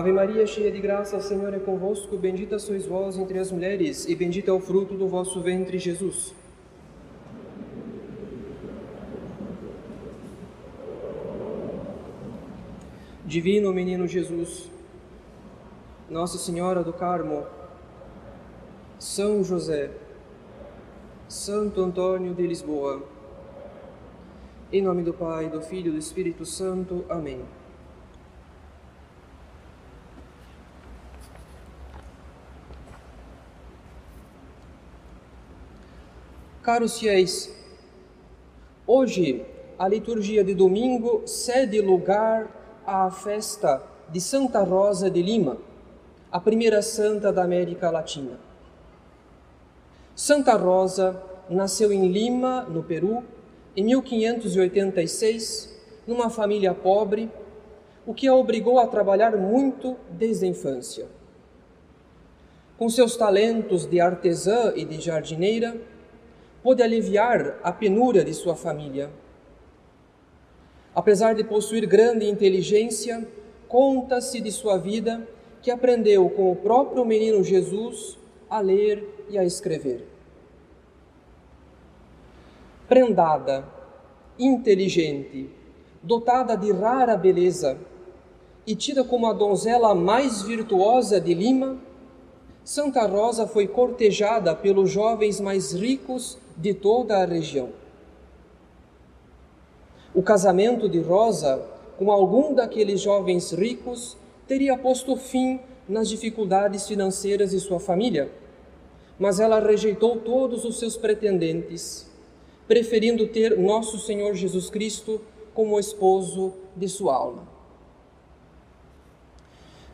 Ave Maria, cheia de graça, o Senhor é convosco. Bendita sois vós entre as mulheres, e bendito é o fruto do vosso ventre, Jesus. Divino Menino Jesus, Nossa Senhora do Carmo, São José, Santo Antônio de Lisboa, em nome do Pai, do Filho e do Espírito Santo. Amém. Caros fiéis, hoje a liturgia de domingo cede lugar à festa de Santa Rosa de Lima, a primeira santa da América Latina. Santa Rosa nasceu em Lima, no Peru, em 1586, numa família pobre, o que a obrigou a trabalhar muito desde a infância. Com seus talentos de artesã e de jardineira, pôde aliviar a penúria de sua família. Apesar de possuir grande inteligência, conta-se de sua vida que aprendeu com o próprio menino Jesus a ler e a escrever. Prendada, inteligente, dotada de rara beleza e tida como a donzela mais virtuosa de Lima, Santa Rosa foi cortejada pelos jovens mais ricos de toda a região. O casamento de Rosa com algum daqueles jovens ricos teria posto fim nas dificuldades financeiras de sua família, mas ela rejeitou todos os seus pretendentes, preferindo ter nosso Senhor Jesus Cristo como esposo de sua alma.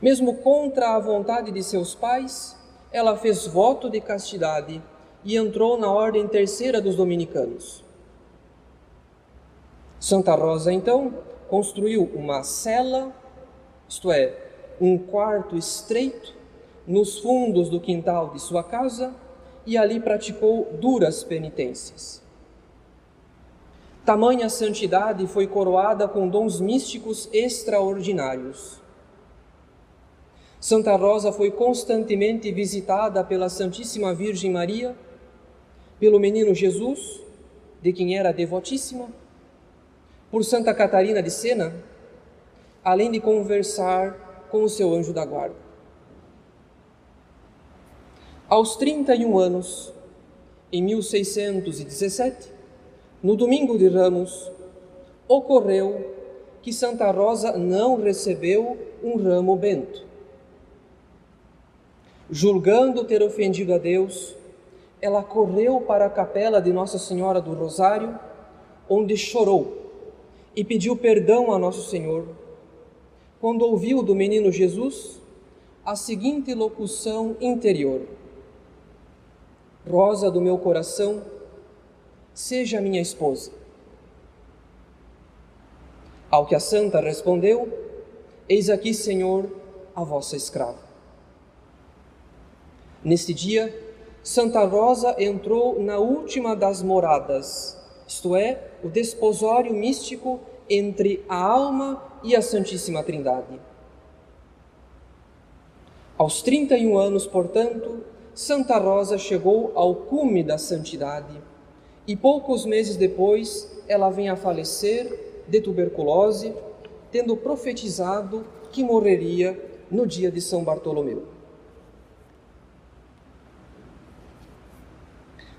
Mesmo contra a vontade de seus pais, ela fez voto de castidade e entrou na ordem terceira dos dominicanos. Santa Rosa, então, construiu uma cela, isto é, um quarto estreito, nos fundos do quintal de sua casa e ali praticou duras penitências. Tamanha santidade foi coroada com dons místicos extraordinários. Santa Rosa foi constantemente visitada pela Santíssima Virgem Maria pelo menino Jesus, de quem era devotíssima, por Santa Catarina de Sena, além de conversar com o seu anjo da guarda. Aos 31 anos, em 1617, no domingo de Ramos, ocorreu que Santa Rosa não recebeu um ramo bento. Julgando ter ofendido a Deus, ela correu para a capela de Nossa Senhora do Rosário, onde chorou e pediu perdão a Nosso Senhor. Quando ouviu do menino Jesus a seguinte locução interior: Rosa do meu coração, seja minha esposa. Ao que a santa respondeu: Eis aqui, Senhor, a vossa escrava. Neste dia, Santa Rosa entrou na última das moradas, isto é, o desposório místico entre a alma e a Santíssima Trindade. Aos 31 anos, portanto, Santa Rosa chegou ao cume da santidade e poucos meses depois ela vem a falecer de tuberculose, tendo profetizado que morreria no dia de São Bartolomeu.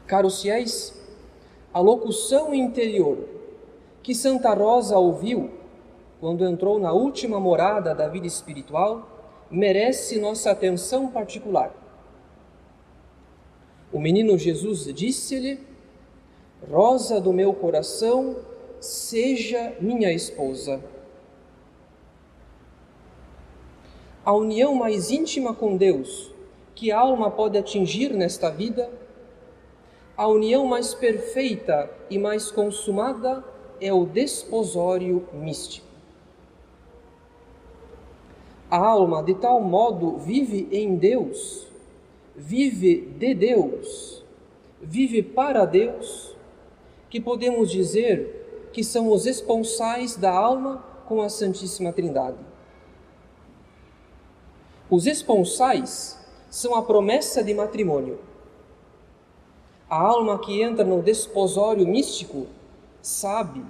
Caros fiéis, a locução interior que Santa Rosa ouviu quando entrou na última morada da vida espiritual merece nossa atenção particular. O menino Jesus disse-lhe: Rosa do meu coração, seja minha esposa. A união mais íntima com Deus que a alma pode atingir nesta vida a união mais perfeita e mais consumada é o desposório místico. A alma, de tal modo, vive em Deus, vive de Deus, vive para Deus, que podemos dizer que são os esponsais da alma com a Santíssima Trindade. Os esponsais são a promessa de matrimônio. A alma que entra no desposório místico sabe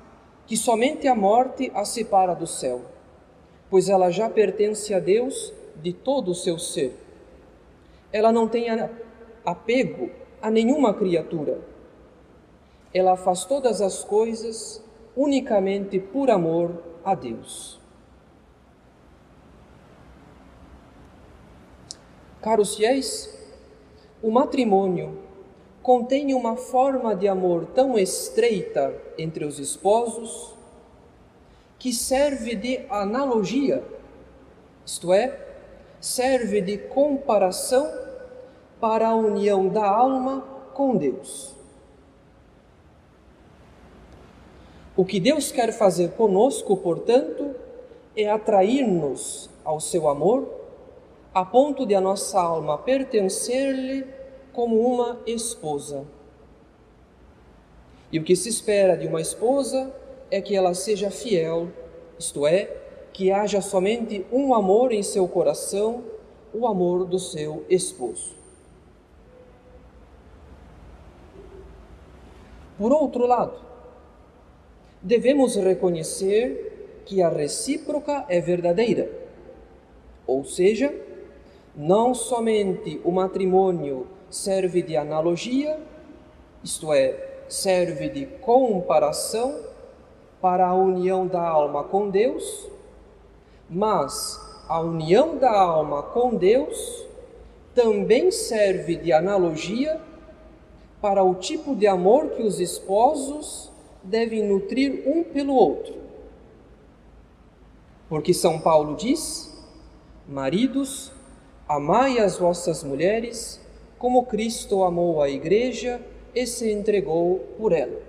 que somente a morte a separa do céu, pois ela já pertence a Deus de todo o seu ser. Ela não tem apego a nenhuma criatura. Ela faz todas as coisas unicamente por amor a Deus. Caros fiéis, o matrimônio contém uma forma de amor tão estreita entre os esposos que serve de analogia, isto é, serve de comparação para a união da alma com Deus. O que Deus quer fazer conosco, portanto, é atrair-nos ao seu amor a ponto de a nossa alma pertencer-lhe como uma esposa. E o que se espera de uma esposa é que ela seja fiel, isto é, que haja somente um amor em seu coração, o amor do seu esposo. Por outro lado, devemos reconhecer que a recíproca é verdadeira, ou seja, não somente o matrimônio serve de analogia, isto é, serve de comparação para a união da alma com Deus, mas a união da alma com Deus também serve de analogia para o tipo de amor que os esposos devem nutrir um pelo outro. Porque São Paulo diz: Maridos, Amai as vossas mulheres, como Cristo amou a Igreja e se entregou por ela.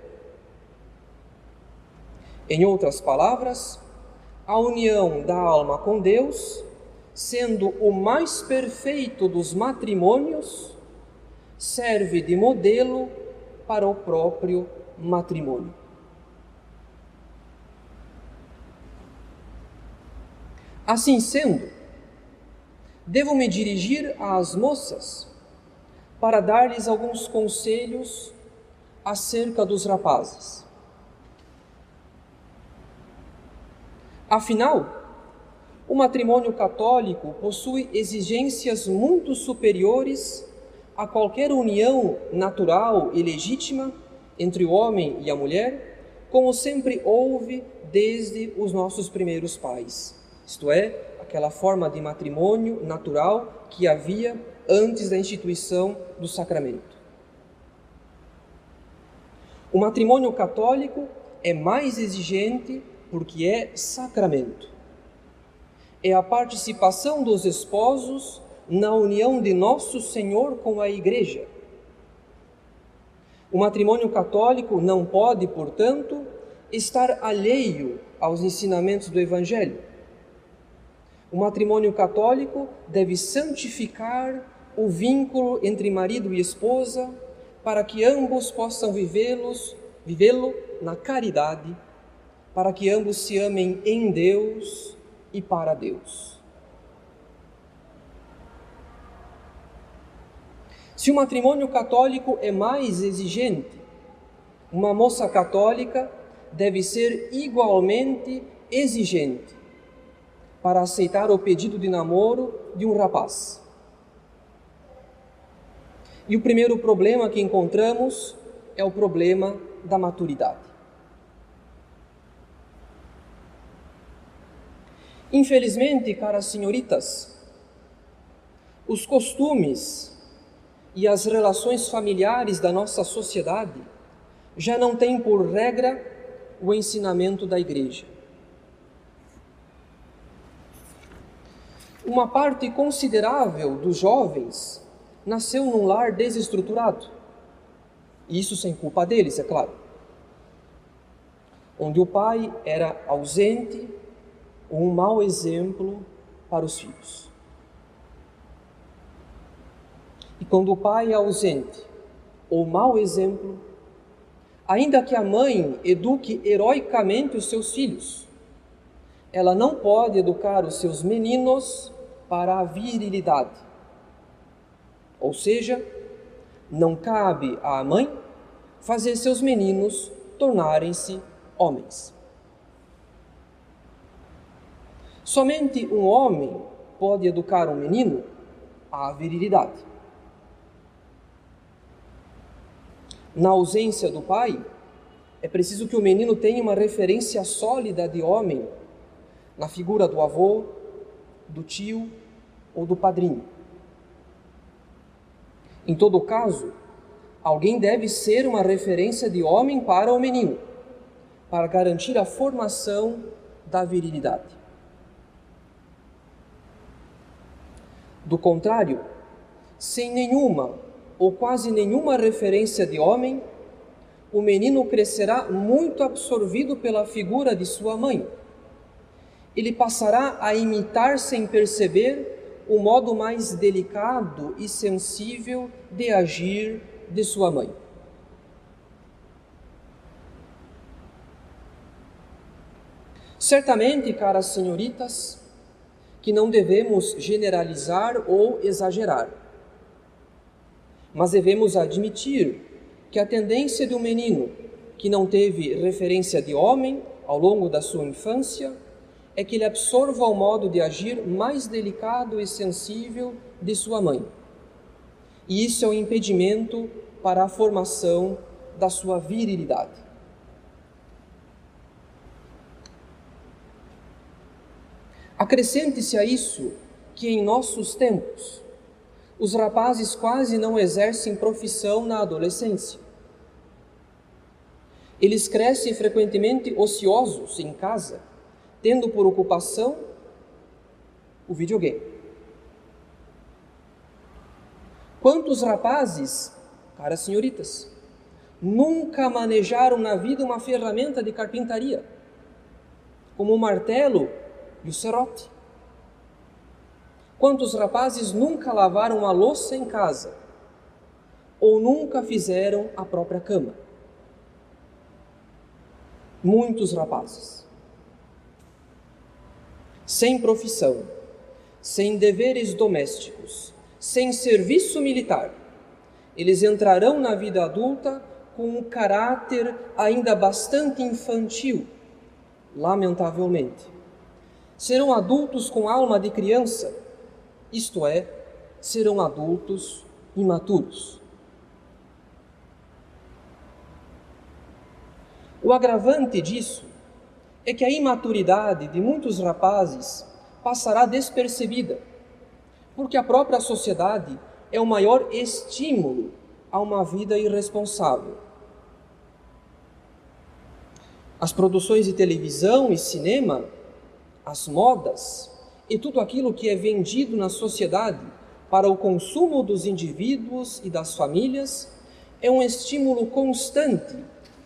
Em outras palavras, a união da alma com Deus, sendo o mais perfeito dos matrimônios, serve de modelo para o próprio matrimônio. Assim sendo, devo me dirigir às moças para dar-lhes alguns conselhos acerca dos rapazes. Afinal, o matrimônio católico possui exigências muito superiores a qualquer união natural e legítima entre o homem e a mulher, como sempre houve desde os nossos primeiros pais. Isto é, aquela forma de matrimônio natural que havia antes da instituição do sacramento. O matrimônio católico é mais exigente porque é sacramento. É a participação dos esposos na união de Nosso Senhor com a Igreja. O matrimônio católico não pode, portanto, estar alheio aos ensinamentos do Evangelho. O matrimônio católico deve santificar o vínculo entre marido e esposa para que ambos possam vivê-los, vivê-lo na caridade, para que ambos se amem em Deus e para Deus. Se o matrimônio católico é mais exigente, uma moça católica deve ser igualmente exigente para aceitar o pedido de namoro de um rapaz. E o primeiro problema que encontramos é o problema da maturidade. Infelizmente, caras senhoritas, os costumes e as relações familiares da nossa sociedade já não têm por regra o ensinamento da igreja. Uma parte considerável dos jovens nasceu num lar desestruturado. Isso sem culpa deles, é claro. Onde o pai era ausente um mau exemplo para os filhos. E quando o pai é ausente ou mau exemplo, ainda que a mãe eduque heroicamente os seus filhos, ela não pode educar os seus meninos para a virilidade. Ou seja, não cabe à mãe fazer seus meninos tornarem-se homens. Somente um homem pode educar um menino à virilidade. Na ausência do pai, é preciso que o menino tenha uma referência sólida de homem na figura do avô, do tio ou do padrinho. Em todo caso, alguém deve ser uma referência de homem para o menino, para garantir a formação da virilidade. Do contrário, sem nenhuma ou quase nenhuma referência de homem, o menino crescerá muito absorvido pela figura de sua mãe. Ele passará a imitar sem perceber o modo mais delicado e sensível de agir de sua mãe. Certamente, caras senhoritas, que não devemos generalizar ou exagerar, mas devemos admitir que a tendência de um menino que não teve referência de homem ao longo da sua infância é que ele absorva o modo de agir mais delicado e sensível de sua mãe. E isso é um impedimento para a formação da sua virilidade. Acrescente-se a isso que em nossos tempos os rapazes quase não exercem profissão na adolescência. Eles crescem frequentemente ociosos em casa, tendo por ocupação o videogame. Quantos rapazes, caras senhoritas, nunca manejaram na vida uma ferramenta de carpintaria, como o martelo e o serrote? Quantos rapazes nunca lavaram a louça em casa? Ou nunca fizeram a própria cama? Muitos rapazes. Sem profissão, sem deveres domésticos, sem serviço militar, eles entrarão na vida adulta com um caráter ainda bastante infantil, lamentavelmente. Serão adultos com alma de criança, isto é, serão adultos imaturos. O agravante disso é que a imaturidade de muitos rapazes passará despercebida, porque a própria sociedade é o maior estímulo a uma vida irresponsável. As produções de televisão e cinema, as modas, e tudo aquilo que é vendido na sociedade para o consumo dos indivíduos e das famílias é um estímulo constante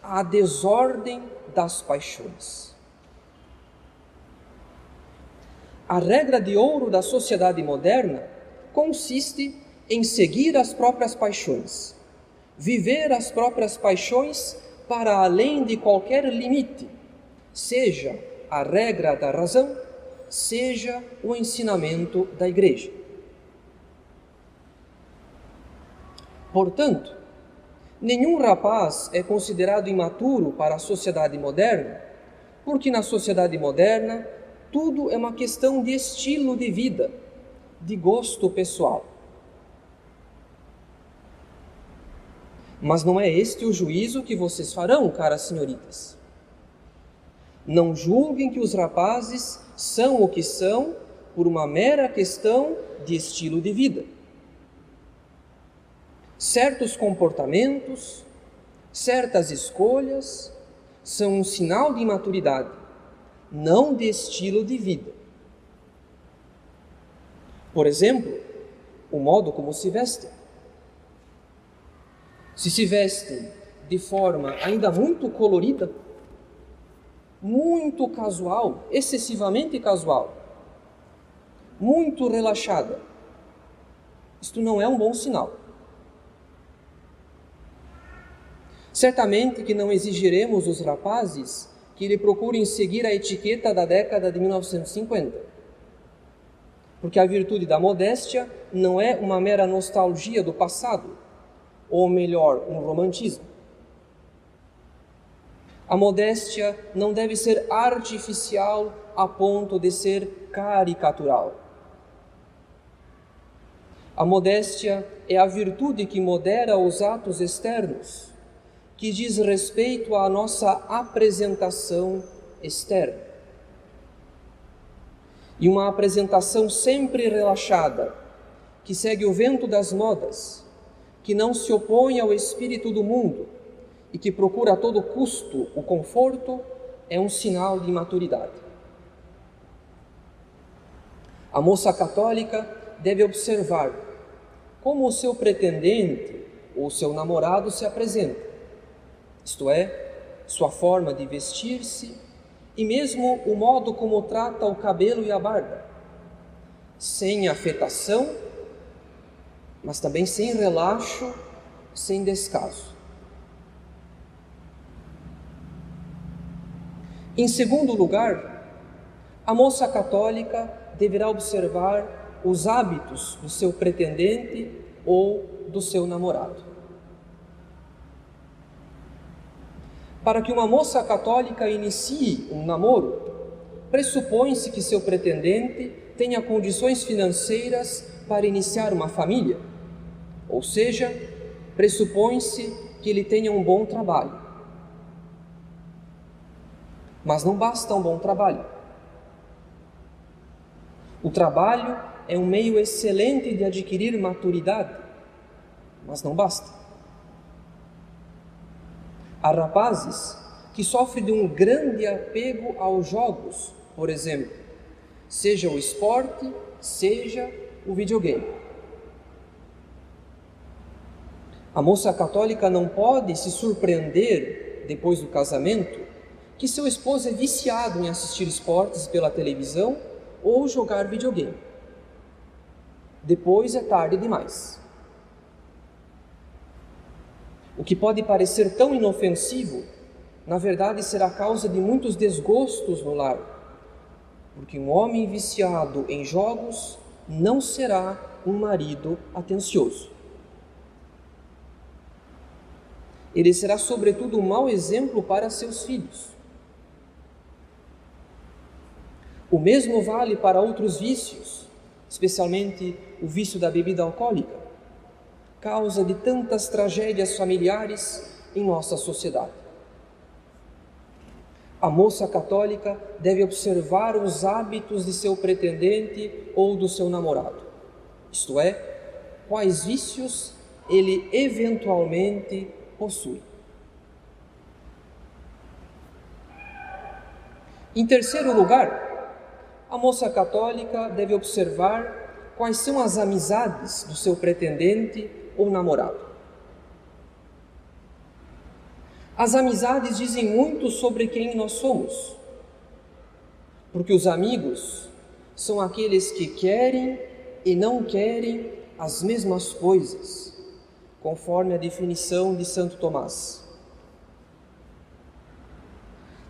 à desordem das paixões. A regra de ouro da sociedade moderna consiste em seguir as próprias paixões, viver as próprias paixões para além de qualquer limite, seja a regra da razão seja o ensinamento da igreja. Portanto, nenhum rapaz é considerado imaturo para a sociedade moderna, porque na sociedade moderna tudo é uma questão de estilo de vida, de gosto pessoal. Mas não é este o juízo que vocês farão, caras senhoritas. Não julguem que os rapazes são o que são por uma mera questão de estilo de vida. Certos comportamentos, certas escolhas são um sinal de imaturidade, não de estilo de vida. Por exemplo, o modo como se vestem. Se se vestem de forma ainda muito colorida, muito casual, excessivamente casual, muito relaxada. Isto não é um bom sinal. Certamente que não exigiremos dos rapazes que lhe procurem seguir a etiqueta da década de 1950. porque a virtude da modéstia não é uma mera nostalgia do passado, ou melhor, um romantismo. A modéstia não deve ser artificial a ponto de ser caricatural. A modéstia é a virtude que modera os atos externos, que diz respeito à nossa apresentação externa e uma apresentação sempre relaxada, que segue o vento das modas, que não se opõe ao espírito do mundo e que procura a todo custo o conforto, é um sinal de imaturidade. A moça católica deve observar como o seu pretendente ou seu namorado se apresenta, isto é, sua forma de vestir-se, e mesmo o modo como trata o cabelo e a barba, sem afetação, mas também sem relaxo, sem descaso. Em segundo lugar, a moça católica deverá observar os hábitos do seu pretendente ou do seu namorado. Para que uma moça católica inicie um namoro, pressupõe-se que seu pretendente tenha condições financeiras para iniciar uma família, ou seja, pressupõe-se que ele tenha um bom trabalho. Mas não basta um bom trabalho. O trabalho é um meio excelente de adquirir maturidade, mas não basta. Há rapazes que sofrem de um grande apego aos jogos, por exemplo, seja o esporte, seja o videogame. A moça católica não pode se surpreender, depois do casamento, que seu esposo é viciado em assistir esportes pela televisão ou jogar videogame. Depois é tarde demais. O que pode parecer tão inofensivo, na verdade será causa de muitos desgostos no lar, porque um homem viciado em jogos não será um marido atencioso. Ele será, sobretudo, um mau exemplo para seus filhos. O mesmo vale para outros vícios, especialmente o vício da bebida alcoólica causa de tantas tragédias familiares em nossa sociedade. A moça católica deve observar os hábitos de seu pretendente ou do seu namorado, isto é, quais vícios ele eventualmente possui. Em terceiro lugar, a moça católica deve observar quais são as amizades do seu pretendente ou namorado. As amizades dizem muito sobre quem nós somos, porque os amigos são aqueles que querem e não querem as mesmas coisas, conforme a definição de Santo Tomás.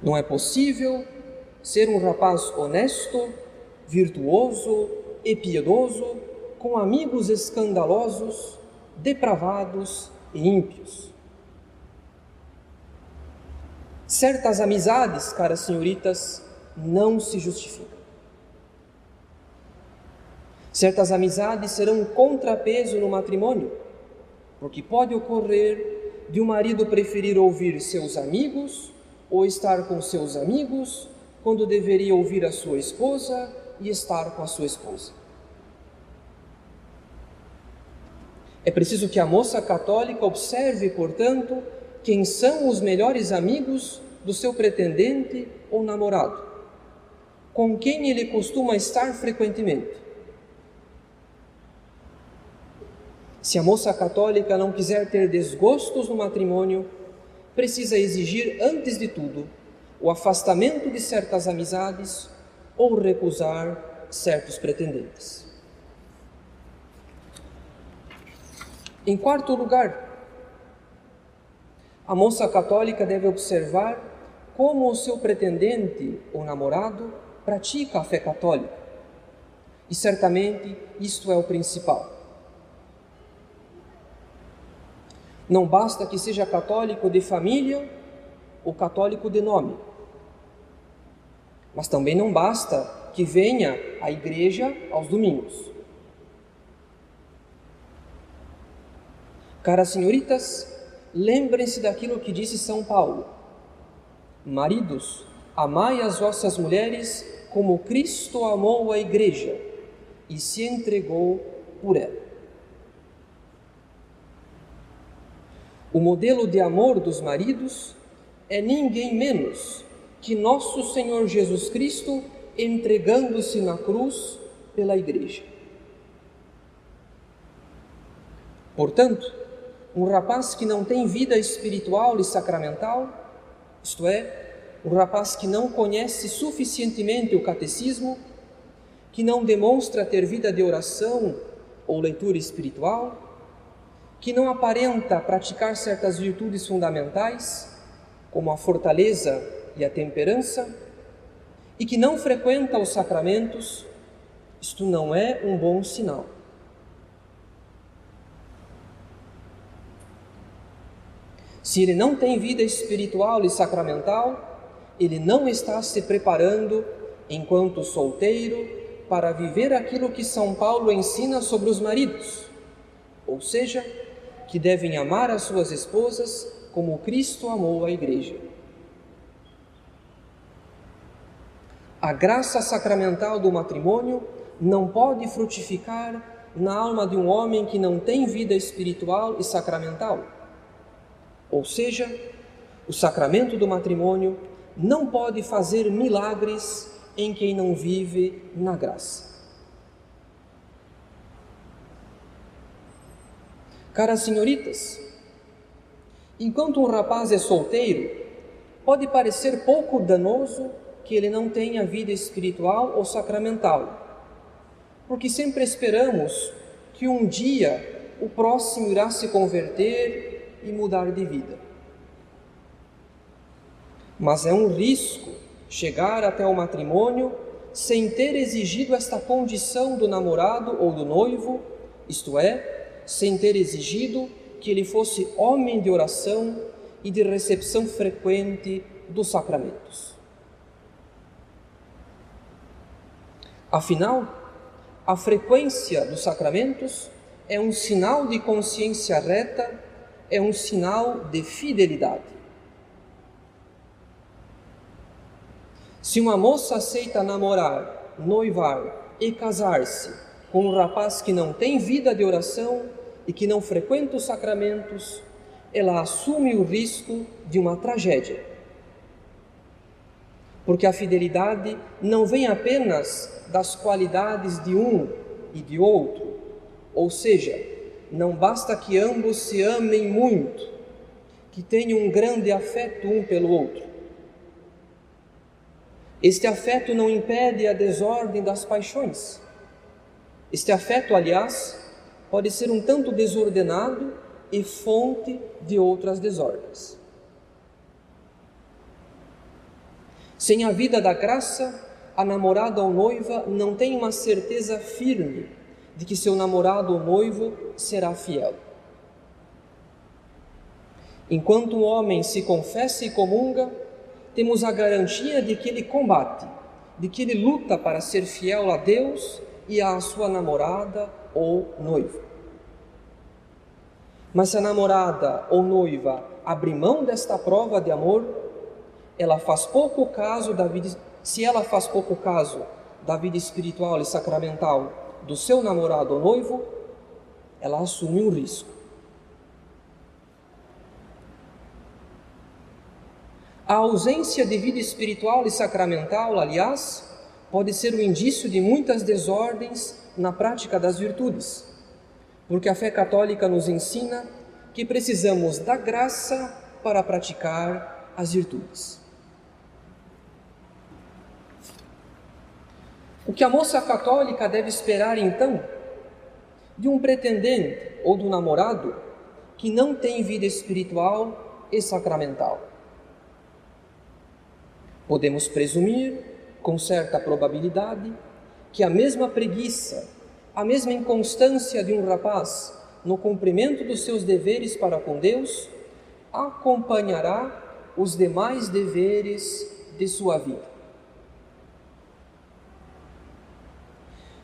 Não é possível ser um rapaz honesto, virtuoso e piedoso com amigos escandalosos depravados e ímpios. Certas amizades, caras senhoritas, não se justificam. Certas amizades serão um contrapeso no matrimônio, porque pode ocorrer de um marido preferir ouvir seus amigos ou estar com seus amigos quando deveria ouvir a sua esposa e estar com a sua esposa. É preciso que a moça católica observe, portanto, quem são os melhores amigos do seu pretendente ou namorado, com quem ele costuma estar frequentemente. Se a moça católica não quiser ter desgostos no matrimônio, precisa exigir, antes de tudo, o afastamento de certas amizades ou recusar certos pretendentes. Em quarto lugar, a moça católica deve observar como o seu pretendente ou namorado pratica a fé católica, E certamente isto é o principal. Não basta que seja católico de família ou católico de nome. Mas também não basta que venha à igreja aos domingos. Caras senhoritas, lembrem-se daquilo que disse São Paulo: Maridos, amai as vossas mulheres como Cristo amou a igreja e se entregou por ela. O modelo de amor dos maridos é ninguém menos que nosso Senhor Jesus Cristo entregando-se na cruz pela igreja. Portanto, um rapaz que não tem vida espiritual e sacramental, isto é, um rapaz que não conhece suficientemente o catecismo, que não demonstra ter vida de oração ou leitura espiritual, que não aparenta praticar certas virtudes fundamentais, como a fortaleza e a temperança, e que não frequenta os sacramentos, isto não é um bom sinal. Se ele não tem vida espiritual e sacramental, ele não está se preparando enquanto solteiro para viver aquilo que São Paulo ensina sobre os maridos, ou seja, que devem amar as suas esposas como Cristo amou a igreja. A graça sacramental do matrimônio não pode frutificar na alma de um homem que não tem vida espiritual e sacramental. Ou seja, o sacramento do matrimônio não pode fazer milagres em quem não vive na graça. Caras senhoritas, enquanto um rapaz é solteiro, pode parecer pouco danoso que ele não tenha vida espiritual ou sacramental, porque sempre esperamos que um dia o próximo irá se converter e mudar de vida. Mas é um risco chegar até o matrimônio sem ter exigido esta condição do namorado ou do noivo, isto é, sem ter exigido que ele fosse homem de oração e de recepção frequente dos sacramentos. Afinal, a frequência dos sacramentos é um sinal de consciência reta é um sinal de fidelidade. Se uma moça aceita namorar, noivar e casar-se com um rapaz que não tem vida de oração e que não frequenta os sacramentos, ela assume o risco de uma tragédia. Porque a fidelidade não vem apenas das qualidades de um e de outro, ou seja, não basta que ambos se amem muito, que tenham um grande afeto um pelo outro. Este afeto não impede a desordem das paixões. Este afeto, aliás, pode ser um tanto desordenado e fonte de outras desordens. Sem a vida da graça, a namorada ou noiva não tem uma certeza firme de que seu namorado ou noivo será fiel. Enquanto um homem se confessa e comunga, temos a garantia de que ele combate, de que ele luta para ser fiel a Deus e à sua namorada ou noiva. Mas se a namorada ou noiva abre mão desta prova de amor, ela faz pouco caso da vida, se ela faz pouco caso da vida espiritual e sacramental do seu namorado ou noivo, ela assume um risco. A ausência de vida espiritual e sacramental, aliás, pode ser o um indício de muitas desordens na prática das virtudes, porque a fé católica nos ensina que precisamos da graça para praticar as virtudes. O que a moça católica deve esperar então de um pretendente ou do namorado que não tem vida espiritual e sacramental? Podemos presumir, com certa probabilidade, que a mesma preguiça, a mesma inconstância de um rapaz no cumprimento dos seus deveres para com Deus acompanhará os demais deveres de sua vida.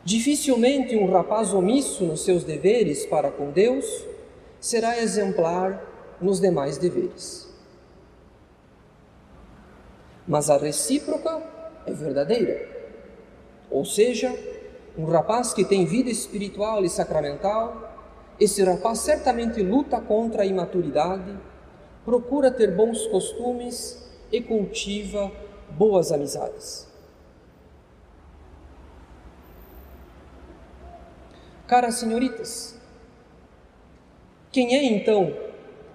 Dificilmente um rapaz omisso nos seus deveres para com Deus será exemplar nos demais deveres. Mas a recíproca é verdadeira. Ou seja, um rapaz que tem vida espiritual e sacramental, esse rapaz certamente luta contra a imaturidade, procura ter bons costumes e cultiva boas amizades. Caras senhoritas, quem é então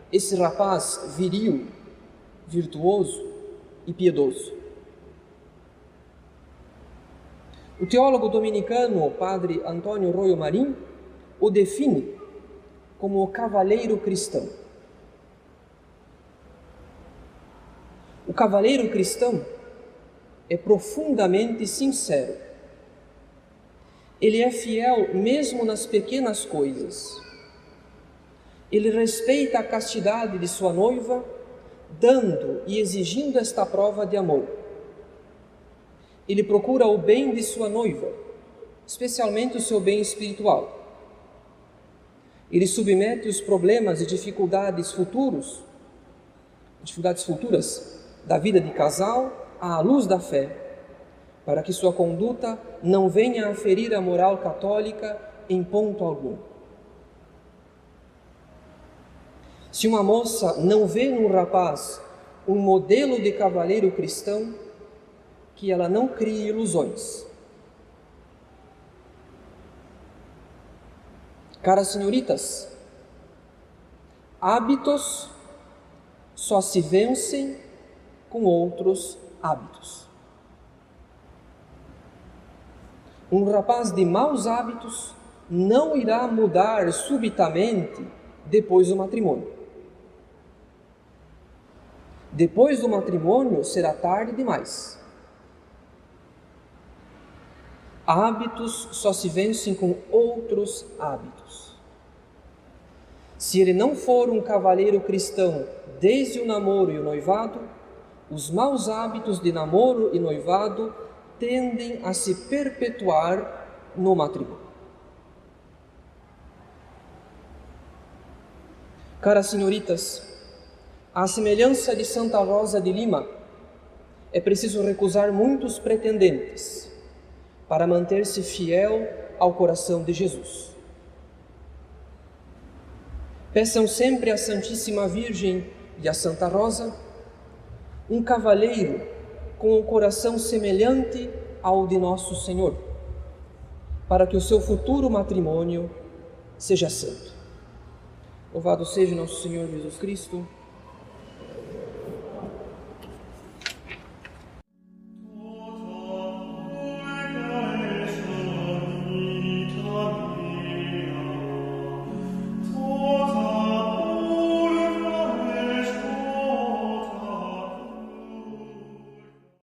esse rapaz viril, virtuoso e piedoso? O teólogo dominicano, o padre Antônio Royo Marim, o define como o cavaleiro cristão. O cavaleiro cristão é profundamente sincero ele é fiel mesmo nas pequenas coisas. Ele respeita a castidade de sua noiva, dando e exigindo esta prova de amor. Ele procura o bem de sua noiva, especialmente o seu bem espiritual. Ele submete os problemas e dificuldades futuros, dificuldades futuras da vida de casal à luz da fé para que sua conduta não venha a ferir a moral católica em ponto algum. Se uma moça não vê num rapaz um modelo de cavaleiro cristão, que ela não crie ilusões. Caras senhoritas, hábitos só se vencem com outros hábitos. Um rapaz de maus hábitos não irá mudar subitamente depois do matrimônio. Depois do matrimônio será tarde demais. Hábitos só se vencem com outros hábitos. Se ele não for um cavaleiro cristão desde o namoro e o noivado, os maus hábitos de namoro e noivado tendem a se perpetuar no matrimônio. Caras senhoritas, à semelhança de Santa Rosa de Lima, é preciso recusar muitos pretendentes para manter-se fiel ao coração de Jesus. Peçam sempre à Santíssima Virgem e à Santa Rosa um cavalheiro com o coração semelhante ao de nosso Senhor, para que o seu futuro matrimônio seja santo. Louvado seja nosso Senhor Jesus Cristo